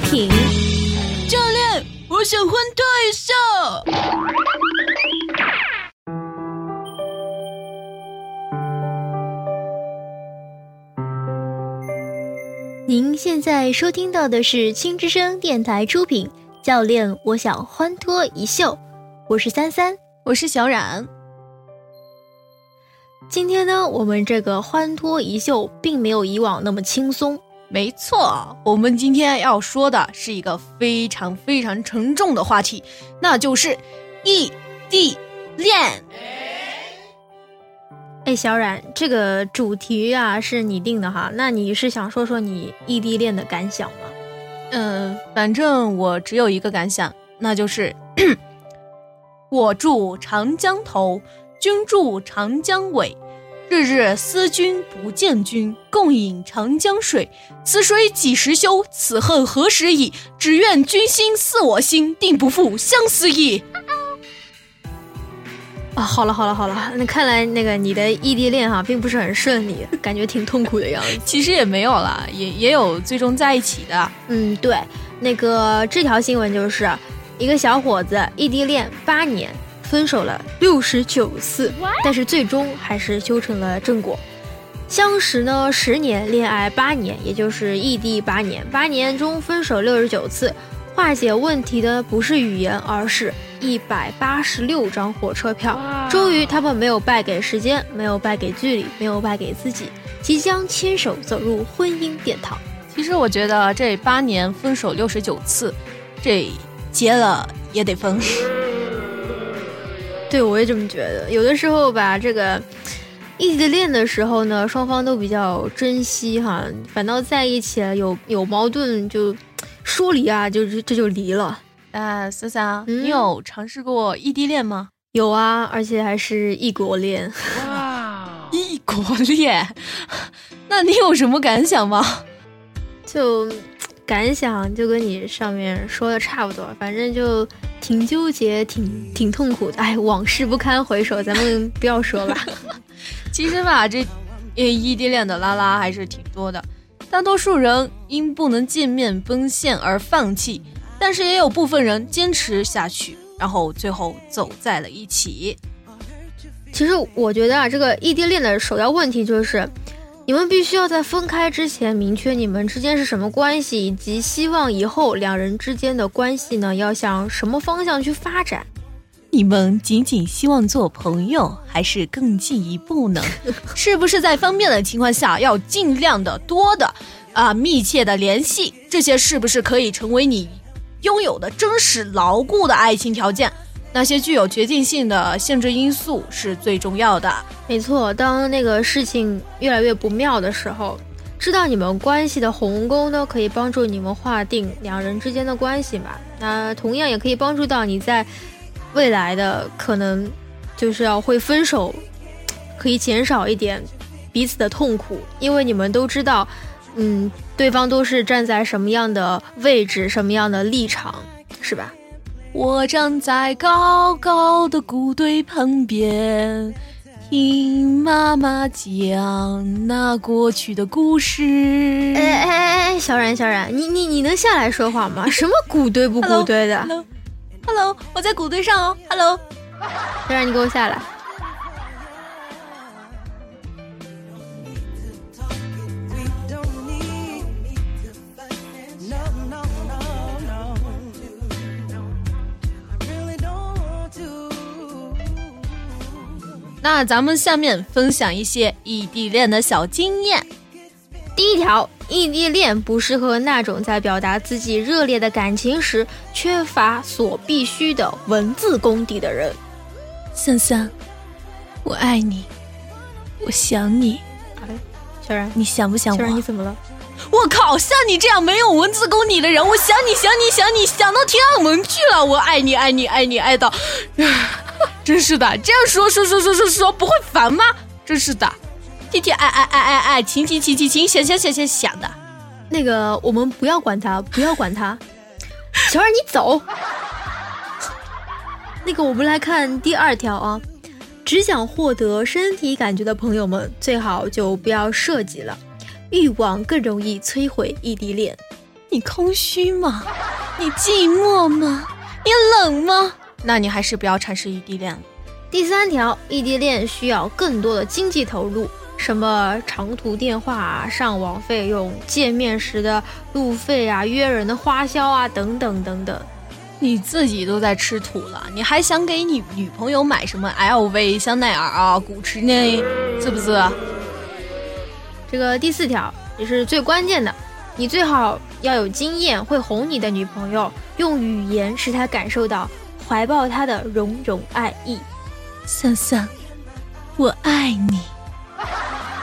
品。教练，我想欢脱一下。您现在收听到的是青之声电台出品。教练，我想欢脱一秀。我是三三，我是小冉。今天呢，我们这个欢脱一秀并没有以往那么轻松。没错，我们今天要说的是一个非常非常沉重的话题，那就是异地恋。哎，小冉，这个主题啊是你定的哈，那你是想说说你异地恋的感想吗？嗯，反正我只有一个感想，那就是 我住长江头，君住长江尾。日日思君不见君，共饮长江水。此水几时休？此恨何时已？只愿君心似我心，定不负相思意。啊，好了好了好了，那看来那个你的异地恋哈，并不是很顺利，感觉挺痛苦的样子。其实也没有啦，也也有最终在一起的。嗯，对，那个这条新闻就是一个小伙子异地恋八年。分手了六十九次，但是最终还是修成了正果。相识呢十年，恋爱八年，也就是异地八年。八年中分手六十九次，化解问题的不是语言，而是一百八十六张火车票。终于，他们没有败给时间，没有败给距离，没有败给自己，即将牵手走入婚姻殿堂。其实我觉得这八年分手六十九次，这结了也得分。对，我也这么觉得。有的时候吧，这个异地恋的时候呢，双方都比较珍惜哈，反倒在一起了有有矛盾就说离啊，就这就离了。啊，思思，你有尝试过异地恋吗？有啊，而且还是异国恋。哇，异国恋，那你有什么感想吗？就。感想就跟你上面说的差不多，反正就挺纠结，挺挺痛苦的。哎，往事不堪回首，咱们不要说了。其实吧，这异地恋的拉拉还是挺多的。大多数人因不能见面奔现而放弃，但是也有部分人坚持下去，然后最后走在了一起。其实我觉得啊，这个异地恋的首要问题就是。你们必须要在分开之前明确你们之间是什么关系，以及希望以后两人之间的关系呢要向什么方向去发展。你们仅仅希望做朋友，还是更进一步呢？是不是在方便的情况下要尽量的多的啊密切的联系？这些是不是可以成为你拥有的真实牢固的爱情条件？那些具有决定性的限制因素是最重要的。没错，当那个事情越来越不妙的时候，知道你们关系的鸿沟呢，可以帮助你们划定两人之间的关系嘛。那同样也可以帮助到你在未来的可能就是要会分手，可以减少一点彼此的痛苦，因为你们都知道，嗯，对方都是站在什么样的位置、什么样的立场，是吧？我站在高高的谷堆旁边，听妈妈讲那过去的故事。哎哎哎，小冉小冉，你你你能下来说话吗？什么谷堆不谷堆的？Hello，Hello，我在谷堆上哦。Hello，小冉你给我下来。那咱们下面分享一些异地恋的小经验。第一条，异地恋不适合那种在表达自己热烈的感情时缺乏所必须的文字功底的人。三三，我爱你，我想你。哎，小然，你想不想我？小然，你怎么了？我靠，像你这样没有文字功底的人，我想你想你想你想到天安门去了。我爱你爱你爱你爱到。真是的，这样说说说说说说不会烦吗？真是的，天天爱爱爱爱爱，情情情情情，想想想想想的。那个，我们不要管他，不要管他。小二，你走。那个，我们来看第二条啊，只想获得身体感觉的朋友们，最好就不要涉及了。欲望更容易摧毁异地恋。你空虚吗？你寂寞吗？你冷吗？那你还是不要尝试异地恋了。第三条，异地恋需要更多的经济投入，什么长途电话、上网费用、见面时的路费啊、约人的花销啊，等等等等。你自己都在吃土了，你还想给你女朋友买什么 LV、香奈儿啊、古驰呢？是不是？这个第四条也是最关键的，你最好要有经验，会哄你的女朋友，用语言使她感受到怀抱他的融融爱意。桑桑，我爱你。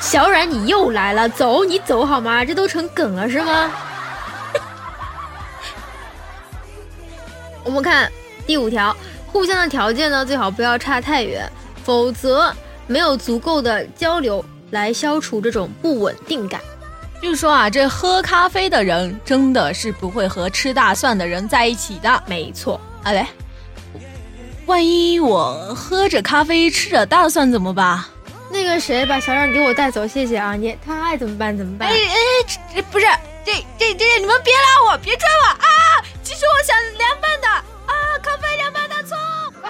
小冉，你又来了，走，你走好吗？这都成梗了是吗？我们看第五条，互相的条件呢，最好不要差太远，否则没有足够的交流来消除这种不稳定感。据说啊，这喝咖啡的人真的是不会和吃大蒜的人在一起的。没错，好嘞，万一我喝着咖啡吃着大蒜怎么办？那个谁，把小冉给我带走，谢谢啊！你他爱怎么办怎么办？哎哎，这不是这这这，你们别拉我，别拽我啊！其实我想凉拌的啊，咖啡凉拌大葱。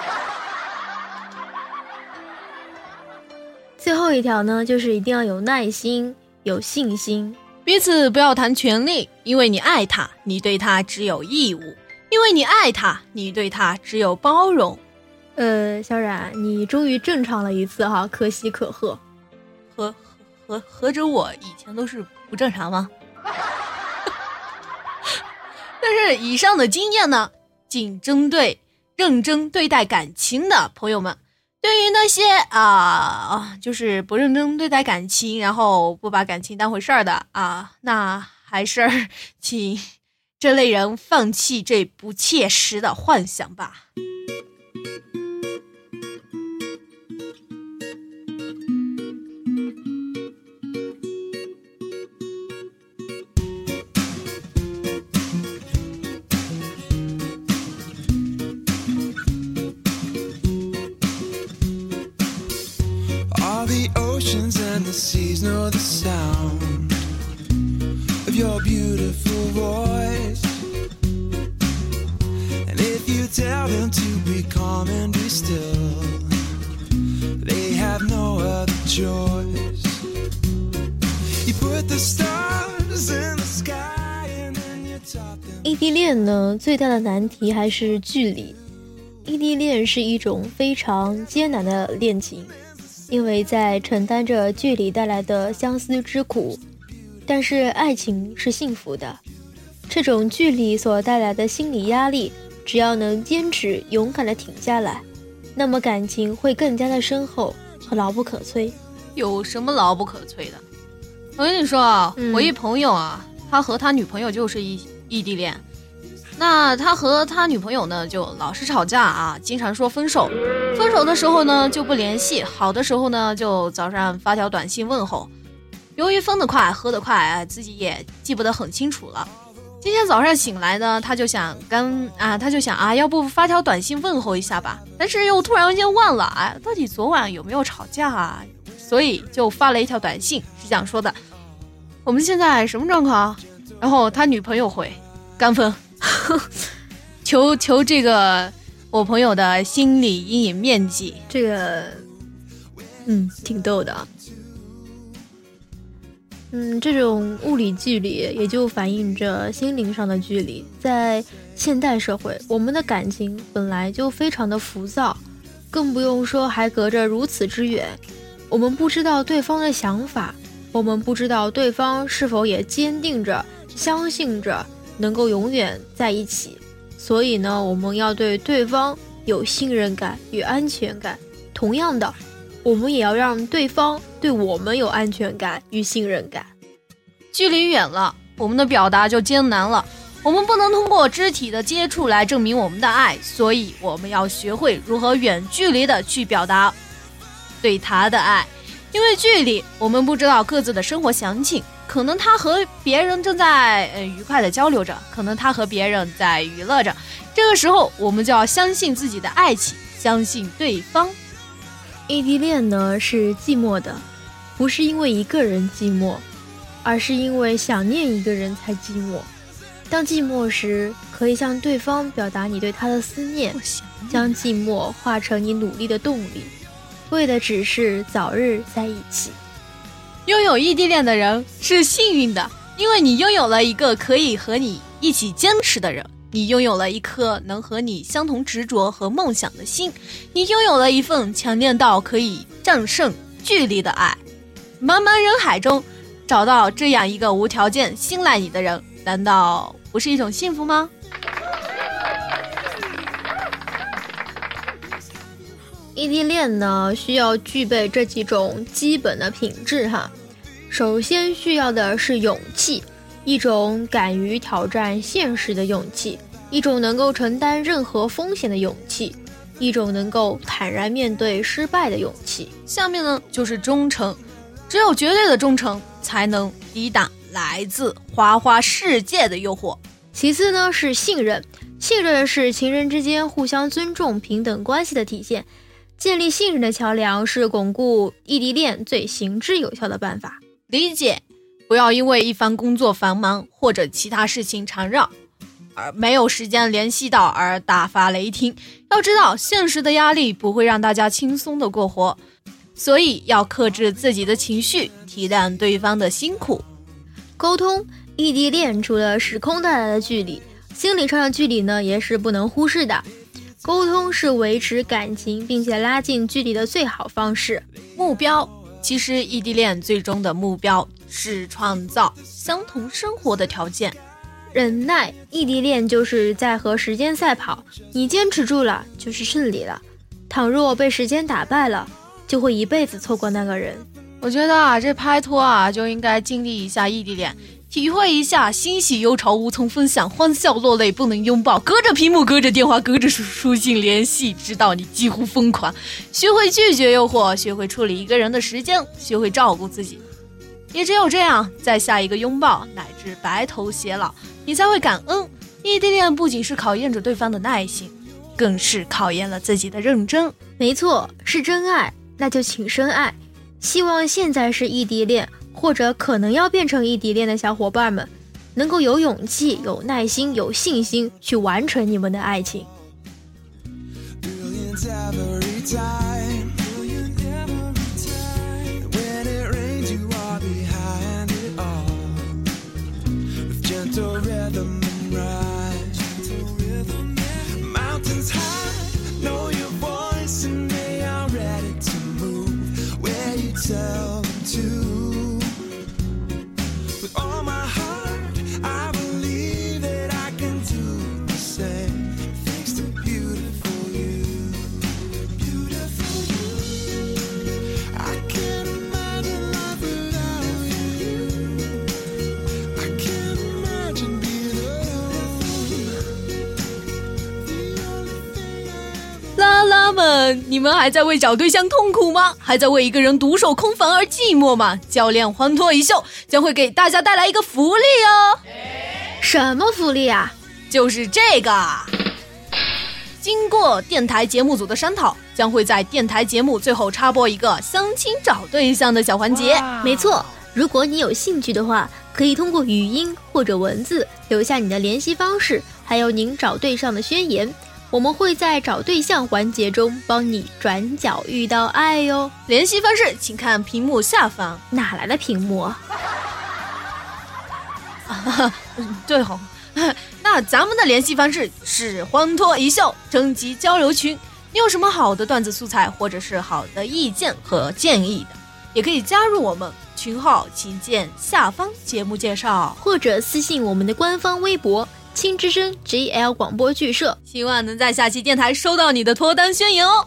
最后一条呢，就是一定要有耐心，有信心，彼此不要谈权利，因为你爱他，你对他只有义务；因为你爱他，你对他只有包容。呃，小冉，你终于正常了一次哈，可喜可贺。何何何止我以前都是不正常吗？但是以上的经验呢，仅针对认真对待感情的朋友们。对于那些啊，就是不认真对待感情，然后不把感情当回事儿的啊，那还是请这类人放弃这不切实的幻想吧。异地恋呢，最大的难题还是距离。异地恋是一种非常艰难的恋情，因为在承担着距离带来的相思之苦。但是爱情是幸福的，这种距离所带来的心理压力，只要能坚持勇敢的挺下来，那么感情会更加的深厚和牢不可摧。有什么牢不可摧的？我跟你说啊，我一朋友啊，他和他女朋友就是异异地恋。那他和他女朋友呢，就老是吵架啊，经常说分手。分手的时候呢，就不联系；好的时候呢，就早上发条短信问候。由于分得快，喝得快，自己也记不得很清楚了。今天早上醒来呢，他就想跟啊，他就想啊，要不发条短信问候一下吧。但是又突然间忘了，哎，到底昨晚有没有吵架啊？所以就发了一条短信，是这样说的：我们现在什么状况？然后他女朋友回：干分。求求这个我朋友的心理阴影面积，这个，嗯，挺逗的。嗯，这种物理距离也就反映着心灵上的距离。在现代社会，我们的感情本来就非常的浮躁，更不用说还隔着如此之远。我们不知道对方的想法，我们不知道对方是否也坚定着相信着。能够永远在一起，所以呢，我们要对对方有信任感与安全感。同样的，我们也要让对方对我们有安全感与信任感。距离远了，我们的表达就艰难了。我们不能通过肢体的接触来证明我们的爱，所以我们要学会如何远距离的去表达对他的爱。因为距离，我们不知道各自的生活详情。可能他和别人正在呃愉快的交流着，可能他和别人在娱乐着。这个时候，我们就要相信自己的爱情，相信对方。异地恋呢是寂寞的，不是因为一个人寂寞，而是因为想念一个人才寂寞。当寂寞时，可以向对方表达你对他的思念，将寂寞化成你努力的动力，为的只是早日在一起。拥有异地恋的人是幸运的，因为你拥有了一个可以和你一起坚持的人，你拥有了一颗能和你相同执着和梦想的心，你拥有了一份强烈到可以战胜距离的爱。茫茫人海中，找到这样一个无条件信赖你的人，难道？不是一种幸福吗？异地恋呢，需要具备这几种基本的品质哈。首先需要的是勇气，一种敢于挑战现实的勇气，一种能够承担任何风险的勇气，一种能够坦然面对失败的勇气。下面呢，就是忠诚，只有绝对的忠诚，才能抵挡。来自花花世界的诱惑。其次呢是信任，信任是情人之间互相尊重、平等关系的体现。建立信任的桥梁是巩固异地恋最行之有效的办法。理解，不要因为一方工作繁忙或者其他事情缠绕，而没有时间联系到而大发雷霆。要知道，现实的压力不会让大家轻松的过活，所以要克制自己的情绪，体谅对方的辛苦。沟通，异地恋除了时空带来的距离，心理上的距离呢，也是不能忽视的。沟通是维持感情并且拉近距离的最好方式。目标，其实异地恋最终的目标是创造相同生活的条件。忍耐，异地恋就是在和时间赛跑，你坚持住了就是胜利了。倘若被时间打败了，就会一辈子错过那个人。我觉得啊，这拍拖啊就应该经历一下异地恋，体会一下欣喜忧愁无从分享，欢笑落泪不能拥抱，隔着屏幕，隔着电话，隔着书书信联系，直到你几乎疯狂。学会拒绝诱惑，学会处理一个人的时间，学会照顾自己。也只有这样，在下一个拥抱乃至白头偕老，你才会感恩。异地恋不仅是考验着对方的耐心，更是考验了自己的认真。没错，是真爱，那就请深爱。希望现在是异地恋，或者可能要变成异地恋的小伙伴们，能够有勇气、有耐心、有信心去完成你们的爱情。们，你们还在为找对象痛苦吗？还在为一个人独守空房而寂寞吗？教练欢脱一秀将会给大家带来一个福利哦！什么福利啊？就是这个。经过电台节目组的商讨，将会在电台节目最后插播一个相亲找对象的小环节。没错，如果你有兴趣的话，可以通过语音或者文字留下你的联系方式，还有您找对象的宣言。我们会在找对象环节中帮你转角遇到爱哟。联系方式请看屏幕下方。哪来的屏幕？啊，对吼，那咱们的联系方式是欢脱一笑征集交流群。你有什么好的段子素材，或者是好的意见和建议的，也可以加入我们群号，请见下方节目介绍，或者私信我们的官方微博。青之声 GL 广播剧社，希望能在下期电台收到你的脱单宣言哦。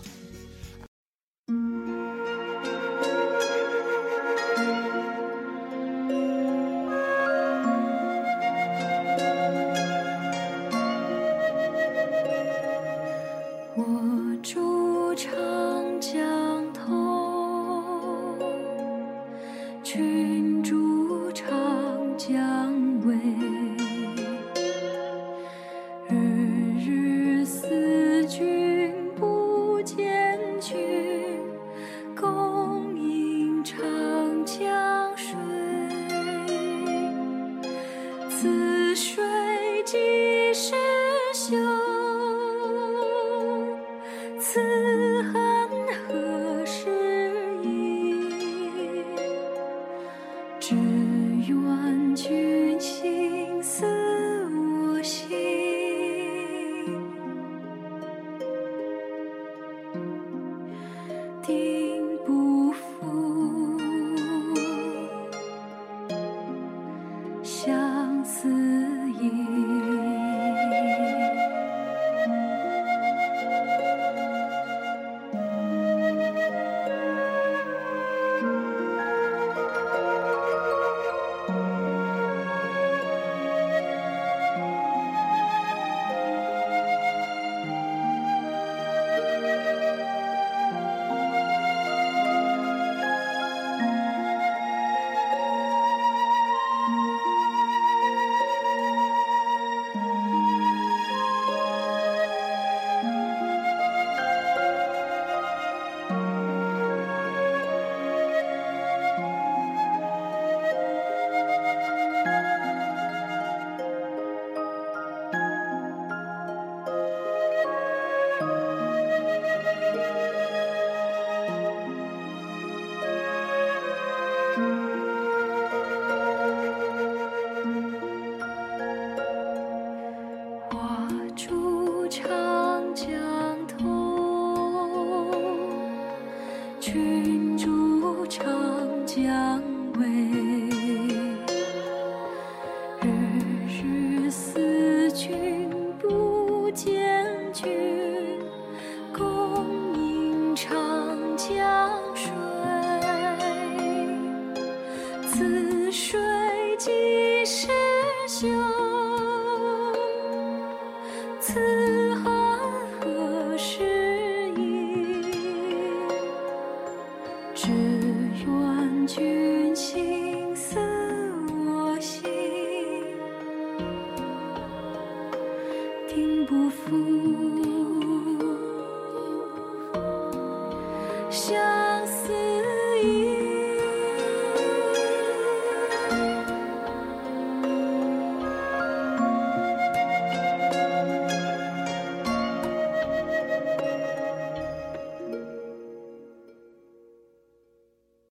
相